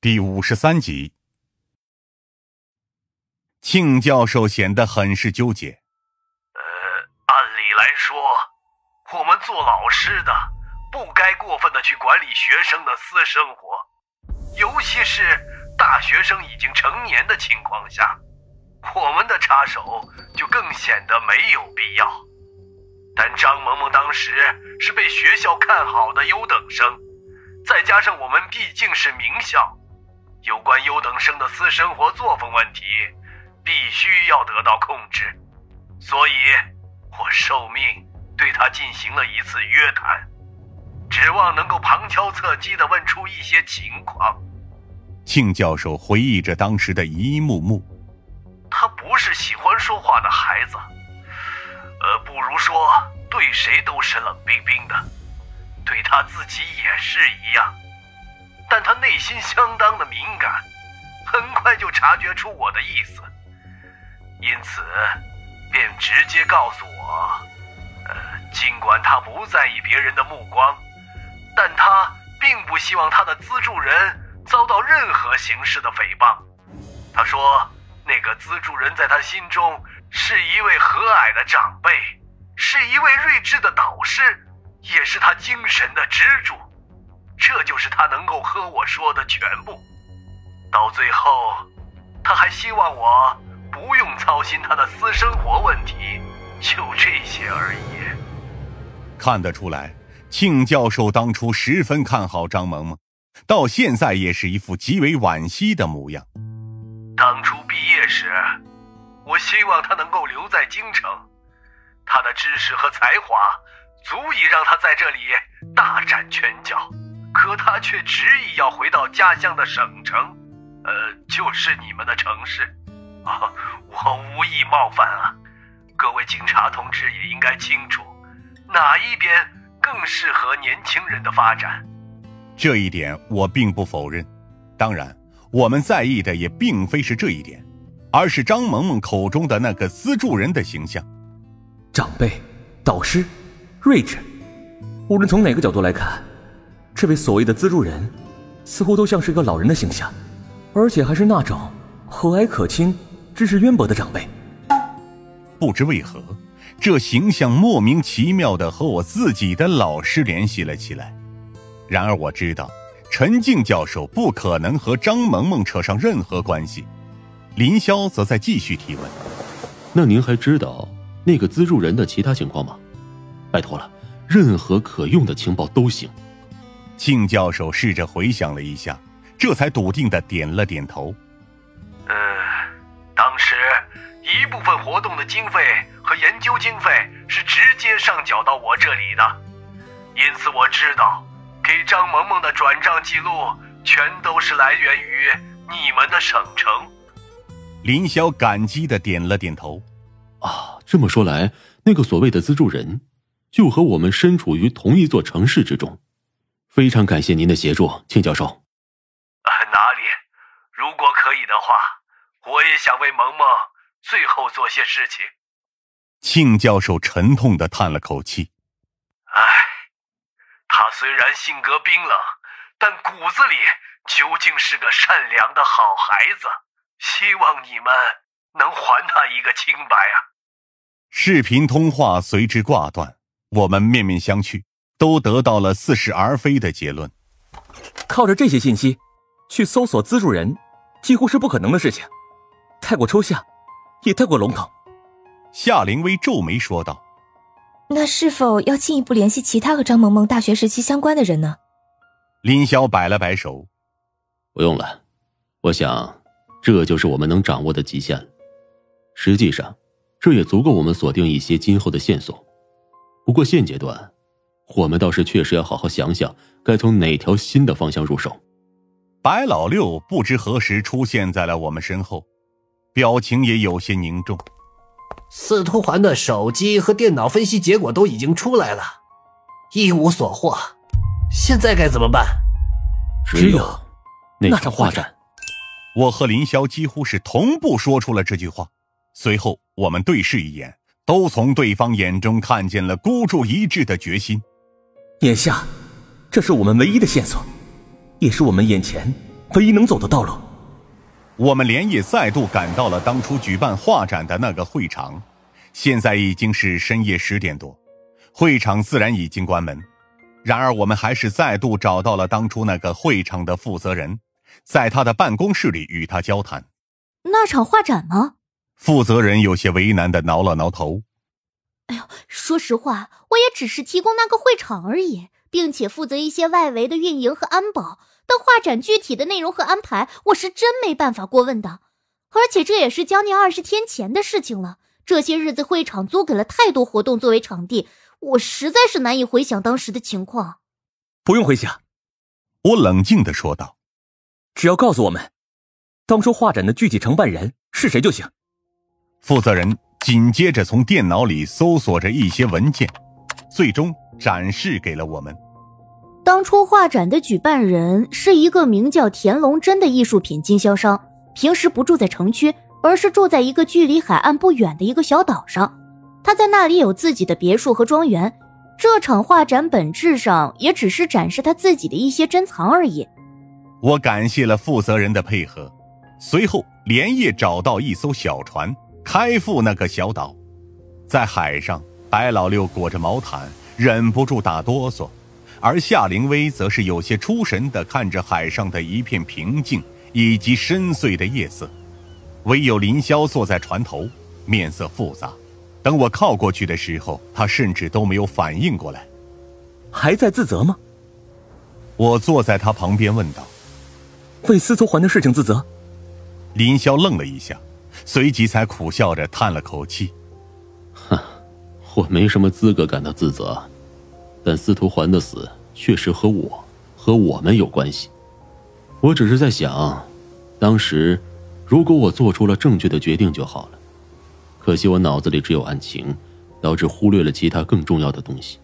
第五十三集。庆教授显得很是纠结。呃，按理来说，我们做老师的不该过分的去管理学生的私生活，尤其是大学生已经成年的情况下，我们的插手就更显得没有必要。但张萌萌当时是被学校看好的优等生，再加上我们毕竟是名校。有关优等生的私生活作风问题，必须要得到控制，所以，我受命对他进行了一次约谈，指望能够旁敲侧击的问出一些情况。庆教授回忆着当时的一幕幕，他不是喜欢说话的孩子，呃，不如说对谁都是冷冰冰的，对他自己也是一样。但他内心相当的敏感，很快就察觉出我的意思，因此便直接告诉我：“呃，尽管他不在意别人的目光，但他并不希望他的资助人遭到任何形式的诽谤。”他说：“那个资助人在他心中是一位和蔼的长辈，是一位睿智的导师，也是他精神的支柱。”这就是他能够和我说的全部。到最后，他还希望我不用操心他的私生活问题，就这些而已。看得出来，庆教授当初十分看好张萌萌，到现在也是一副极为惋惜的模样。当初毕业时，我希望他能够留在京城，他的知识和才华足以让他在这里大展拳脚。可他却执意要回到家乡的省城，呃，就是你们的城市。啊，我无意冒犯啊，各位警察同志也应该清楚，哪一边更适合年轻人的发展。这一点我并不否认，当然，我们在意的也并非是这一点，而是张萌萌口中的那个资助人的形象。长辈、导师、睿智，无论从哪个角度来看。这位所谓的资助人，似乎都像是个老人的形象，而且还是那种和蔼可亲、知识渊博的长辈。不知为何，这形象莫名其妙的和我自己的老师联系了起来。然而我知道，陈静教授不可能和张萌萌扯上任何关系。林霄则在继续提问：“那您还知道那个资助人的其他情况吗？拜托了，任何可用的情报都行。”庆教授试着回想了一下，这才笃定的点了点头。呃，当时一部分活动的经费和研究经费是直接上缴到我这里的，因此我知道，给张萌萌的转账记录全都是来源于你们的省城。林霄感激的点了点头。啊，这么说来，那个所谓的资助人，就和我们身处于同一座城市之中。非常感谢您的协助，庆教授。啊哪里？如果可以的话，我也想为萌萌最后做些事情。庆教授沉痛的叹了口气：“唉，他虽然性格冰冷，但骨子里究竟是个善良的好孩子。希望你们能还他一个清白啊！”视频通话随之挂断，我们面面相觑。都得到了似是而非的结论。靠着这些信息去搜索资助人，几乎是不可能的事情，太过抽象，也太过笼统。夏灵薇皱眉说道：“那是否要进一步联系其他和张萌萌大学时期相关的人呢？”林霄摆了摆手：“不用了，我想这就是我们能掌握的极限了。实际上，这也足够我们锁定一些今后的线索。不过现阶段……”我们倒是确实要好好想想，该从哪条新的方向入手。白老六不知何时出现在了我们身后，表情也有些凝重。司徒环的手机和电脑分析结果都已经出来了，一无所获。现在该怎么办？只有那场画展。我和林霄几乎是同步说出了这句话，随后我们对视一眼，都从对方眼中看见了孤注一掷的决心。眼下，这是我们唯一的线索，也是我们眼前唯一能走的道路。我们连夜再度赶到了当初举办画展的那个会场，现在已经是深夜十点多，会场自然已经关门。然而，我们还是再度找到了当初那个会场的负责人，在他的办公室里与他交谈。那场画展吗？负责人有些为难的挠了挠头。哎呦，说实话，我也只是提供那个会场而已，并且负责一些外围的运营和安保。但画展具体的内容和安排，我是真没办法过问的。而且这也是将近二十天前的事情了。这些日子会场租给了太多活动作为场地，我实在是难以回想当时的情况。不用回想，我冷静的说道：“只要告诉我们，当初画展的具体承办人是谁就行。”负责人紧接着从电脑里搜索着一些文件，最终展示给了我们。当初画展的举办人是一个名叫田龙真的艺术品经销商，平时不住在城区，而是住在一个距离海岸不远的一个小岛上。他在那里有自己的别墅和庄园。这场画展本质上也只是展示他自己的一些珍藏而已。我感谢了负责人的配合，随后连夜找到一艘小船，开赴那个小岛。在海上，白老六裹着毛毯，忍不住打哆嗦。而夏灵薇则是有些出神的看着海上的一片平静以及深邃的夜色，唯有林霄坐在船头，面色复杂。等我靠过去的时候，他甚至都没有反应过来。还在自责吗？我坐在他旁边问道：“为司徒环的事情自责？”林霄愣了一下，随即才苦笑着叹了口气：“哼，我没什么资格感到自责。”但司徒环的死确实和我和我们有关系，我只是在想，当时如果我做出了正确的决定就好了。可惜我脑子里只有案情，导致忽略了其他更重要的东西。